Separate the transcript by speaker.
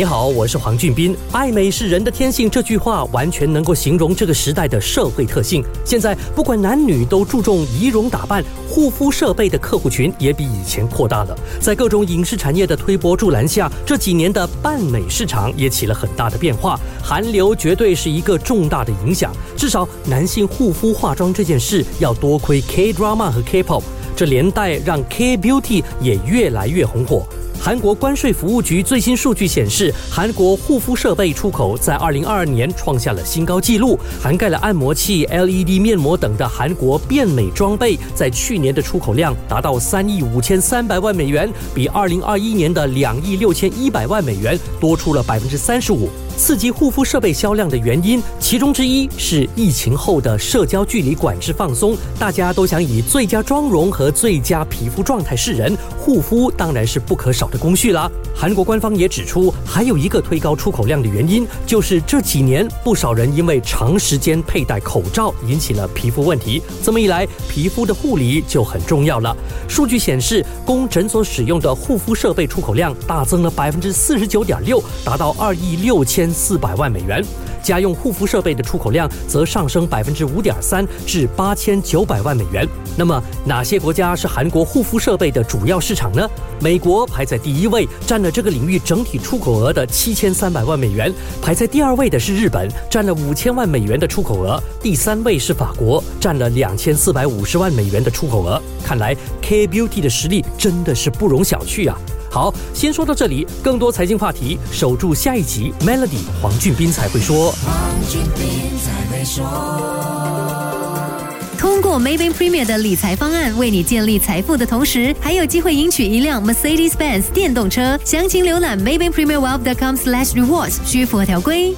Speaker 1: 你好，我是黄俊斌。爱美是人的天性，这句话完全能够形容这个时代的社会特性。现在不管男女都注重仪容打扮，护肤设备的客户群也比以前扩大了。在各种影视产业的推波助澜下，这几年的扮美市场也起了很大的变化。韩流绝对是一个重大的影响。至少男性护肤化妆这件事，要多亏 K drama 和 K-pop，这连带让 K beauty 也越来越红火。韩国关税服务局最新数据显示，韩国护肤设备出口在二零二二年创下了新高纪录，涵盖了按摩器、LED 面膜等的韩国变美装备，在去年的出口量达到三亿五千三百万美元，比二零二一年的两亿六千一百万美元多出了百分之三十五。刺激护肤设备销量的原因，其中之一是疫情后的社交距离管制放松，大家都想以最佳妆容和最佳皮肤状态示人，护肤当然是不可少的工序啦。韩国官方也指出，还有一个推高出口量的原因，就是这几年不少人因为长时间佩戴口罩引起了皮肤问题，这么一来，皮肤的护理就很重要了。数据显示，供诊所使用的护肤设备出口量大增了百分之四十九点六，达到二亿六千。四百万美元，家用护肤设备的出口量则上升百分之五点三，至八千九百万美元。那么，哪些国家是韩国护肤设备的主要市场呢？美国排在第一位，占了这个领域整体出口额的七千三百万美元。排在第二位的是日本，占了五千万美元的出口额。第三位是法国，占了两千四百五十万美元的出口额。看来 K Beauty 的实力真的是不容小觑啊！好，先说到这里。更多财经话题，守住下一集。Melody 黄俊斌才会说。
Speaker 2: 通过 Maybank Premier 的理财方案，为你建立财富的同时，还有机会赢取一辆 Mercedes-Benz 电动车。详情浏览 Maybank Premier Wealth.com/rewards，需符合条规。